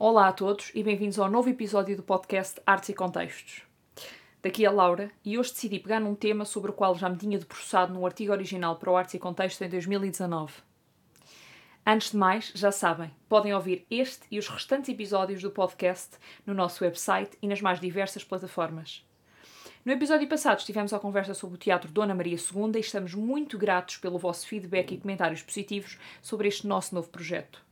Olá a todos e bem-vindos ao novo episódio do podcast Artes e Contextos. Daqui a Laura e hoje decidi pegar num tema sobre o qual já me tinha debruçado num artigo original para o Artes e Contextos em 2019. Antes de mais, já sabem, podem ouvir este e os restantes episódios do podcast no nosso website e nas mais diversas plataformas. No episódio passado estivemos à conversa sobre o Teatro Dona Maria II e estamos muito gratos pelo vosso feedback e comentários positivos sobre este nosso novo projeto.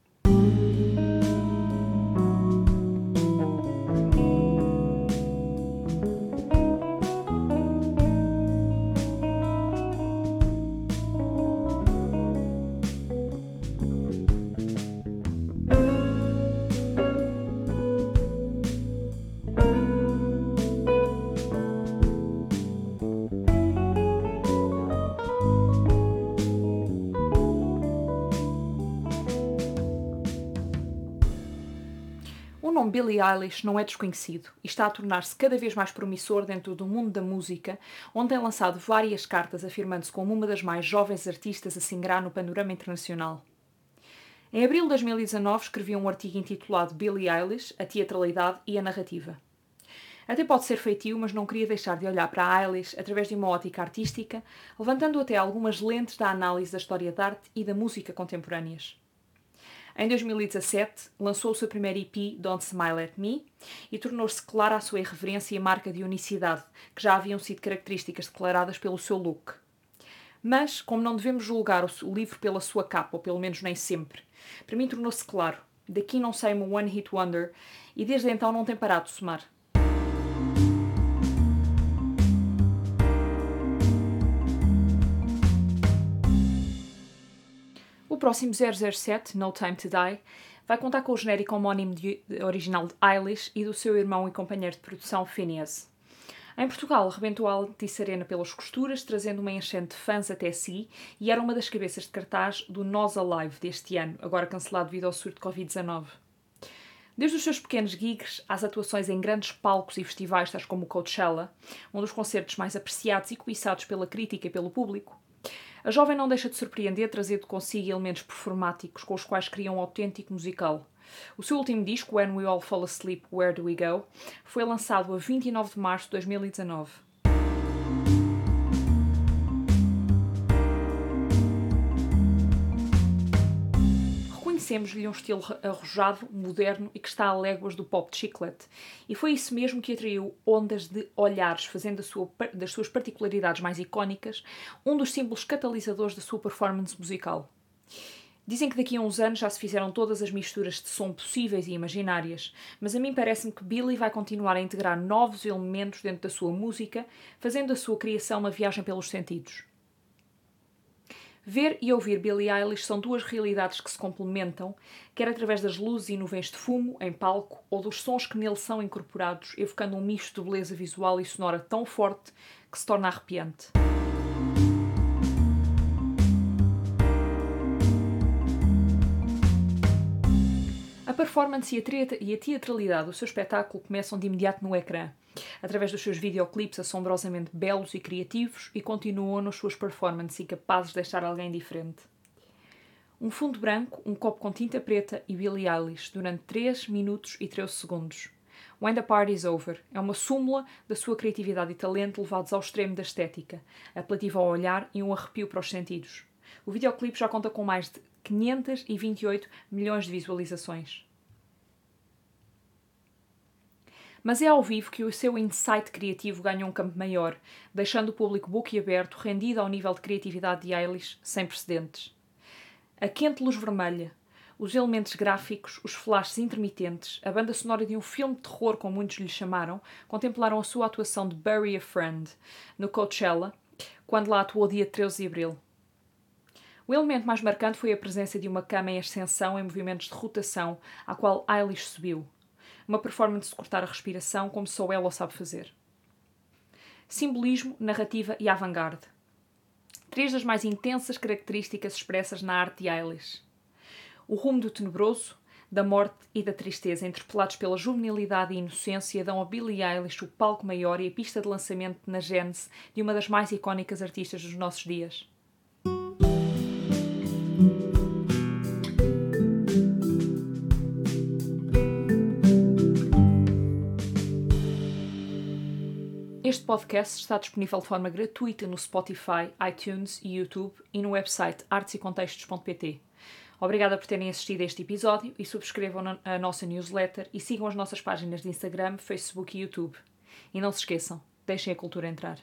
Nome Billie Eilish não é desconhecido e está a tornar-se cada vez mais promissor dentro do mundo da música, onde tem lançado várias cartas afirmando-se como uma das mais jovens artistas a se ingrar no panorama internacional. Em abril de 2019 escrevi um artigo intitulado Billie Eilish, a teatralidade e a narrativa. Até pode ser feitio, mas não queria deixar de olhar para a Eilish através de uma ótica artística, levantando até algumas lentes da análise da história da arte e da música contemporâneas. Em 2017, lançou o seu primeiro EP, Don't Smile at Me, e tornou-se clara a sua irreverência e marca de unicidade, que já haviam sido características declaradas pelo seu look. Mas, como não devemos julgar o livro pela sua capa, ou pelo menos nem sempre, para mim tornou-se claro, daqui não sai uma One Hit Wonder, e desde então não tem parado de somar. Próximo 007, No Time to Die, vai contar com o genérico homónimo de, original de Eilish e do seu irmão e companheiro de produção Phineas. Em Portugal, rebentou a Altice Arena pelas costuras, trazendo uma enchente de fãs até si, e era uma das cabeças de cartaz do Nós Alive deste ano, agora cancelado devido ao surto de Covid-19. Desde os seus pequenos gigs às atuações em grandes palcos e festivais, tais como o Coachella, um dos concertos mais apreciados e cobiçados pela crítica e pelo público, a jovem não deixa de surpreender, trazendo consigo elementos performáticos com os quais cria um autêntico musical. O seu último disco, When We All Fall Asleep, Where Do We Go, foi lançado a 29 de março de 2019. Reconhecemos-lhe um estilo arrojado, moderno e que está a léguas do pop de chiclete. E foi isso mesmo que atraiu ondas de olhares, fazendo sua, das suas particularidades mais icónicas um dos símbolos catalisadores da sua performance musical. Dizem que daqui a uns anos já se fizeram todas as misturas de som possíveis e imaginárias, mas a mim parece-me que Billy vai continuar a integrar novos elementos dentro da sua música, fazendo a sua criação uma viagem pelos sentidos. Ver e ouvir Billie Eilish são duas realidades que se complementam, quer através das luzes e nuvens de fumo em palco ou dos sons que nele são incorporados, evocando um misto de beleza visual e sonora tão forte que se torna arrepiante. A performance e a teatralidade do seu espetáculo começam de imediato no ecrã, através dos seus videoclipes assombrosamente belos e criativos e continuam nas suas performances incapazes de deixar alguém diferente. Um fundo branco, um copo com tinta preta e Billie Eilish durante 3 minutos e 13 segundos. When the Party's Over é uma súmula da sua criatividade e talento levados ao extremo da estética, apelativa ao olhar e um arrepio para os sentidos. O videoclipe já conta com mais de 528 milhões de visualizações. Mas é ao vivo que o seu insight criativo ganha um campo maior, deixando o público boquiaberto, rendido ao nível de criatividade de Eilish sem precedentes. A quente luz vermelha, os elementos gráficos, os flashes intermitentes, a banda sonora de um filme de terror, como muitos lhe chamaram, contemplaram a sua atuação de Bury a Friend no Coachella, quando lá atuou dia 13 de abril. O elemento mais marcante foi a presença de uma cama em ascensão em movimentos de rotação, à qual Eilish subiu. Uma performance de cortar a respiração como só ela sabe fazer. Simbolismo, narrativa e avant-garde. Três das mais intensas características expressas na arte de Eilish. O rumo do tenebroso, da morte e da tristeza, interpelados pela juvenilidade e inocência, dão a Billie Eilish o palco maior e a pista de lançamento na gênese de uma das mais icónicas artistas dos nossos dias. Este podcast está disponível de forma gratuita no Spotify, iTunes e YouTube e no website artesecontextos.pt. Obrigada por terem assistido a este episódio e subscrevam a nossa newsletter e sigam as nossas páginas de Instagram, Facebook e YouTube. E não se esqueçam, deixem a cultura entrar.